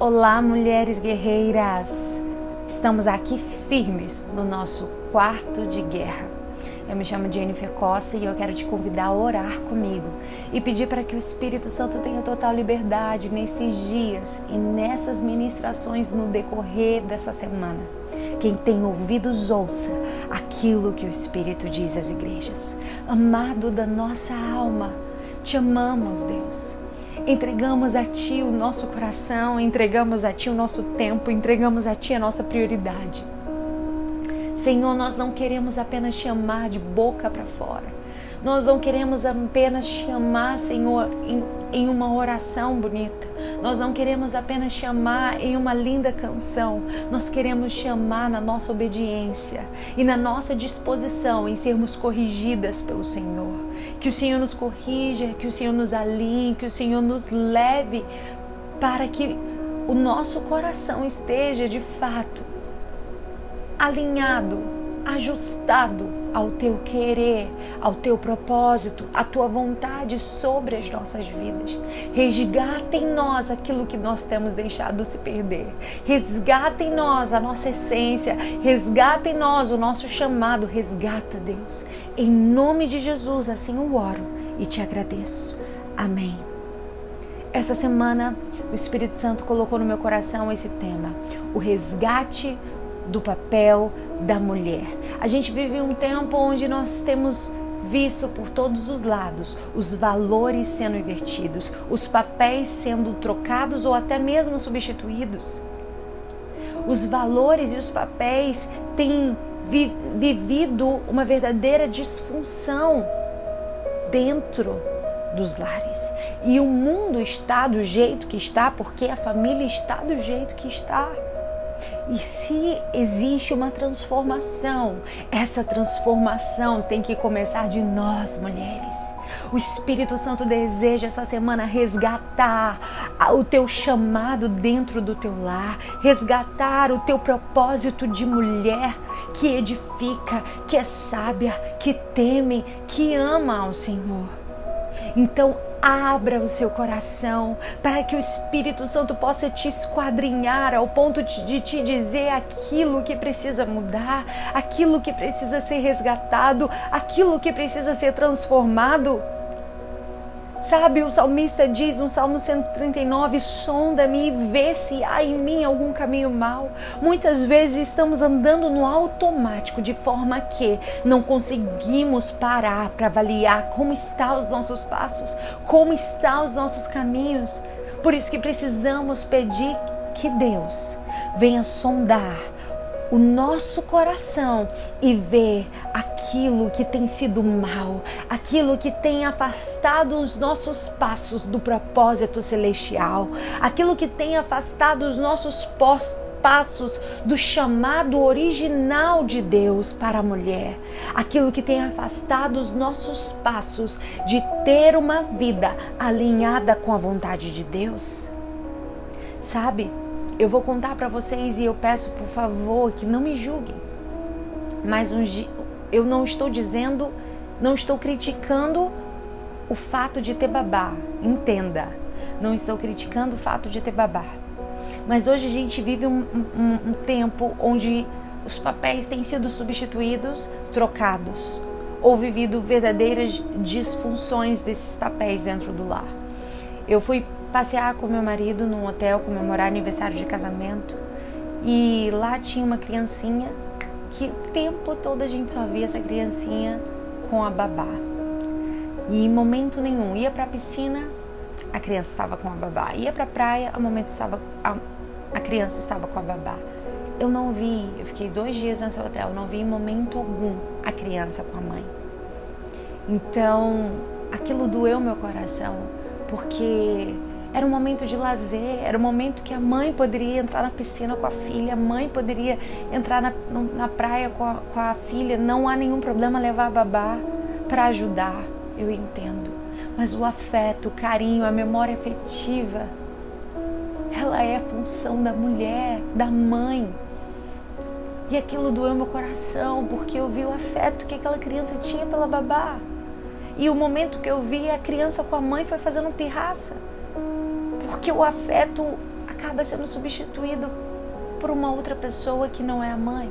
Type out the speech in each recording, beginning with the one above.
Olá, mulheres guerreiras! Estamos aqui firmes no nosso quarto de guerra. Eu me chamo Jennifer Costa e eu quero te convidar a orar comigo e pedir para que o Espírito Santo tenha total liberdade nesses dias e nessas ministrações no decorrer dessa semana. Quem tem ouvidos, ouça aquilo que o Espírito diz às igrejas. Amado da nossa alma, te amamos, Deus. Entregamos a Ti o nosso coração, entregamos a Ti o nosso tempo, entregamos a Ti a nossa prioridade. Senhor, nós não queremos apenas te amar de boca para fora. Nós não queremos apenas te amar, Senhor, em, em uma oração bonita. Nós não queremos apenas te amar em uma linda canção. Nós queremos te amar na nossa obediência e na nossa disposição em sermos corrigidas pelo Senhor. Que o Senhor nos corrija, que o Senhor nos alinhe, que o Senhor nos leve para que o nosso coração esteja de fato alinhado, ajustado ao teu querer, ao teu propósito, à tua vontade sobre as nossas vidas. Resgata em nós aquilo que nós temos deixado se perder. Resgata em nós a nossa essência, resgata em nós o nosso chamado. Resgata, Deus. Em nome de Jesus, assim eu oro e te agradeço. Amém. Essa semana, o Espírito Santo colocou no meu coração esse tema: o resgate do papel da mulher. A gente vive um tempo onde nós temos visto por todos os lados os valores sendo invertidos, os papéis sendo trocados ou até mesmo substituídos. Os valores e os papéis têm vi vivido uma verdadeira disfunção dentro dos lares. E o mundo está do jeito que está porque a família está do jeito que está. E se existe uma transformação, essa transformação tem que começar de nós, mulheres. O Espírito Santo deseja essa semana resgatar o teu chamado dentro do teu lar, resgatar o teu propósito de mulher que edifica, que é sábia, que teme, que ama ao Senhor. Então, Abra o seu coração para que o Espírito Santo possa te esquadrinhar ao ponto de te dizer aquilo que precisa mudar, aquilo que precisa ser resgatado, aquilo que precisa ser transformado. Sabe, o salmista diz no Salmo 139: sonda-me e vê se há em mim algum caminho mau. Muitas vezes estamos andando no automático, de forma que não conseguimos parar para avaliar como estão os nossos passos, como estão os nossos caminhos. Por isso que precisamos pedir que Deus venha sondar o nosso coração e ver aquilo que tem sido mal, aquilo que tem afastado os nossos passos do propósito celestial, aquilo que tem afastado os nossos passos do chamado original de Deus para a mulher, aquilo que tem afastado os nossos passos de ter uma vida alinhada com a vontade de Deus. Sabe? Eu vou contar para vocês e eu peço por favor que não me julguem. Mas um, eu não estou dizendo, não estou criticando o fato de ter babá. Entenda, não estou criticando o fato de ter babá. Mas hoje a gente vive um, um, um tempo onde os papéis têm sido substituídos, trocados, ou vivido verdadeiras disfunções desses papéis dentro do lar. Eu fui passear com meu marido num hotel comemorar aniversário de casamento e lá tinha uma criancinha que o tempo todo a gente só via essa criancinha com a babá. E em momento nenhum ia para a piscina, a criança estava com a babá. Ia para a praia, a momento estava a, a criança estava com a babá. Eu não vi, eu fiquei dois dias nesse hotel, não vi em momento algum a criança com a mãe. Então, aquilo doeu meu coração, porque era um momento de lazer, era um momento que a mãe poderia entrar na piscina com a filha, a mãe poderia entrar na, na praia com a, com a filha. Não há nenhum problema levar a babá para ajudar, eu entendo. Mas o afeto, o carinho, a memória afetiva, ela é função da mulher, da mãe. E aquilo doeu meu coração, porque eu vi o afeto que aquela criança tinha pela babá. E o momento que eu vi a criança com a mãe foi fazendo pirraça porque o afeto acaba sendo substituído por uma outra pessoa que não é a mãe.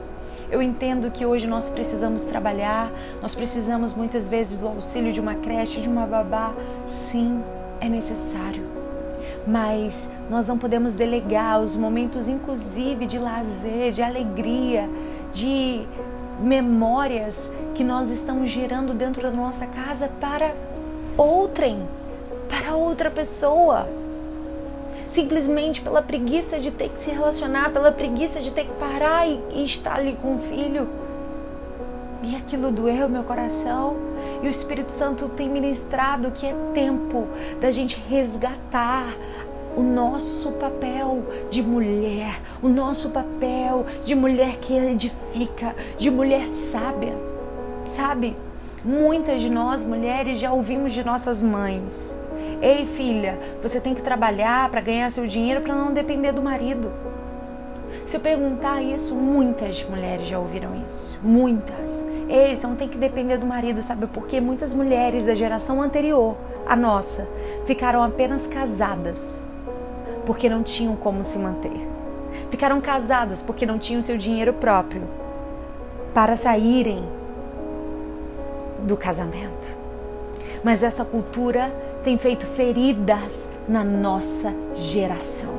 Eu entendo que hoje nós precisamos trabalhar, nós precisamos muitas vezes do auxílio de uma creche, de uma babá. Sim, é necessário. Mas nós não podemos delegar os momentos, inclusive, de lazer, de alegria, de memórias que nós estamos gerando dentro da nossa casa para outrem, para outra pessoa. Simplesmente pela preguiça de ter que se relacionar, pela preguiça de ter que parar e, e estar ali com o filho. E aquilo doeu meu coração. E o Espírito Santo tem ministrado que é tempo da gente resgatar o nosso papel de mulher, o nosso papel de mulher que edifica, de mulher sábia. Sabe? Muitas de nós mulheres já ouvimos de nossas mães: Ei, filha, você tem que trabalhar para ganhar seu dinheiro para não depender do marido. Se eu perguntar isso, muitas mulheres já ouviram isso. Muitas. Ei, você não tem que depender do marido, sabe por quê? Muitas mulheres da geração anterior, a nossa, ficaram apenas casadas porque não tinham como se manter. Ficaram casadas porque não tinham seu dinheiro próprio para saírem do casamento. Mas essa cultura tem feito feridas na nossa geração.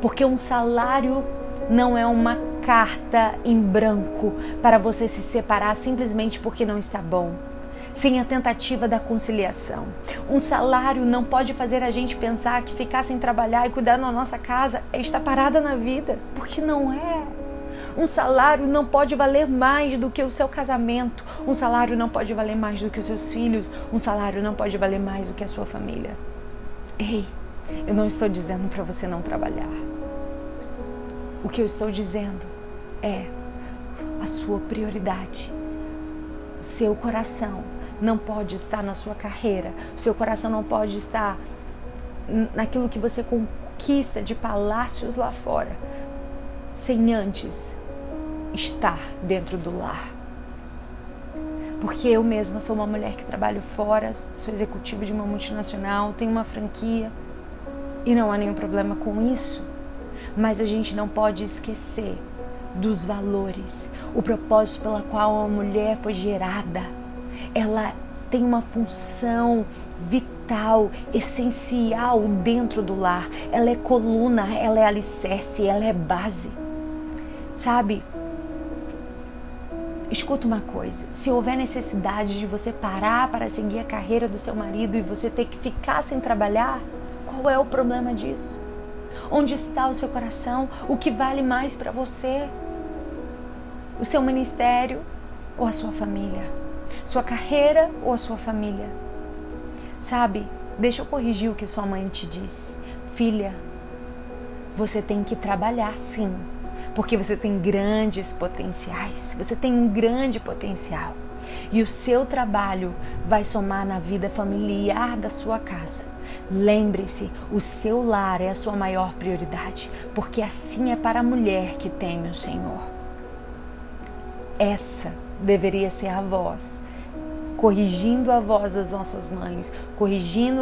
Porque um salário não é uma carta em branco para você se separar simplesmente porque não está bom sem a tentativa da conciliação. Um salário não pode fazer a gente pensar que ficar sem trabalhar e cuidar da nossa casa é estar parada na vida, porque não é. Um salário não pode valer mais do que o seu casamento. Um salário não pode valer mais do que os seus filhos. Um salário não pode valer mais do que a sua família. Ei, eu não estou dizendo para você não trabalhar. O que eu estou dizendo é a sua prioridade, o seu coração não pode estar na sua carreira, o seu coração não pode estar naquilo que você conquista de palácios lá fora, sem antes estar dentro do lar. Porque eu mesma sou uma mulher que trabalho fora, sou executiva de uma multinacional, tenho uma franquia e não há nenhum problema com isso. Mas a gente não pode esquecer dos valores, o propósito pela qual a mulher foi gerada ela tem uma função vital, essencial dentro do lar. Ela é coluna, ela é alicerce, ela é base. Sabe? Escuta uma coisa: se houver necessidade de você parar para seguir a carreira do seu marido e você ter que ficar sem trabalhar, qual é o problema disso? Onde está o seu coração? O que vale mais para você? O seu ministério ou a sua família? sua carreira ou a sua família. Sabe, deixa eu corrigir o que sua mãe te disse. Filha, você tem que trabalhar sim, porque você tem grandes potenciais, você tem um grande potencial. E o seu trabalho vai somar na vida familiar da sua casa. Lembre-se, o seu lar é a sua maior prioridade, porque assim é para a mulher que teme o Senhor. Essa deveria ser a voz corrigindo a voz das nossas mães, corrigindo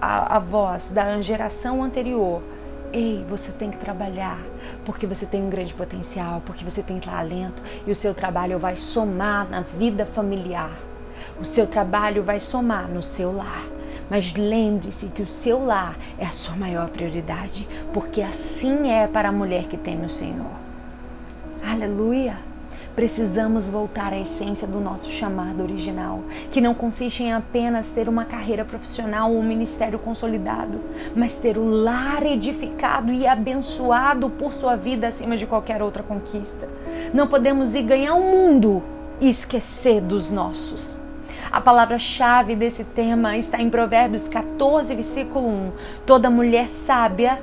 a, a voz da geração anterior. Ei, você tem que trabalhar, porque você tem um grande potencial, porque você tem talento e o seu trabalho vai somar na vida familiar. O seu trabalho vai somar no seu lar. Mas lembre-se que o seu lar é a sua maior prioridade, porque assim é para a mulher que teme o Senhor. Aleluia! Precisamos voltar à essência do nosso chamado original, que não consiste em apenas ter uma carreira profissional ou um ministério consolidado, mas ter o lar edificado e abençoado por sua vida acima de qualquer outra conquista. Não podemos ir ganhar o um mundo e esquecer dos nossos. A palavra-chave desse tema está em Provérbios 14, versículo 1. Toda mulher sábia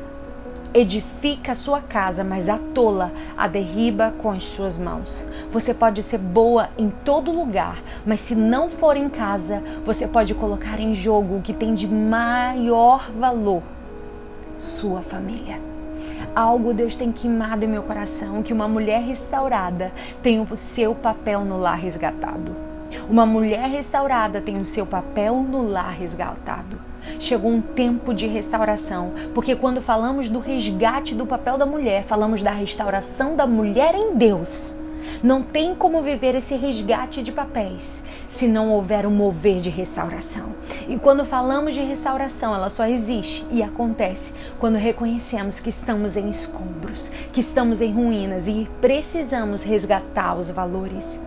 edifica a sua casa, mas a tola a derriba com as suas mãos. Você pode ser boa em todo lugar, mas se não for em casa, você pode colocar em jogo o que tem de maior valor: sua família. Algo Deus tem queimado em meu coração que uma mulher restaurada tem o seu papel no lar resgatado. Uma mulher restaurada tem o seu papel no lar resgatado. Chegou um tempo de restauração, porque quando falamos do resgate do papel da mulher, falamos da restauração da mulher em Deus. Não tem como viver esse resgate de papéis se não houver um mover de restauração. E quando falamos de restauração, ela só existe e acontece quando reconhecemos que estamos em escombros, que estamos em ruínas e precisamos resgatar os valores.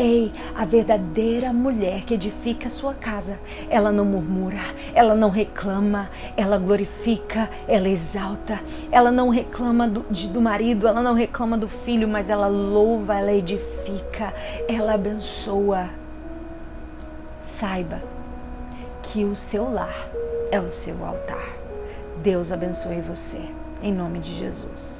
Ei, a verdadeira mulher que edifica a sua casa, ela não murmura, ela não reclama, ela glorifica, ela exalta, ela não reclama do, de, do marido, ela não reclama do filho, mas ela louva, ela edifica, ela abençoa. Saiba que o seu lar é o seu altar. Deus abençoe você, em nome de Jesus.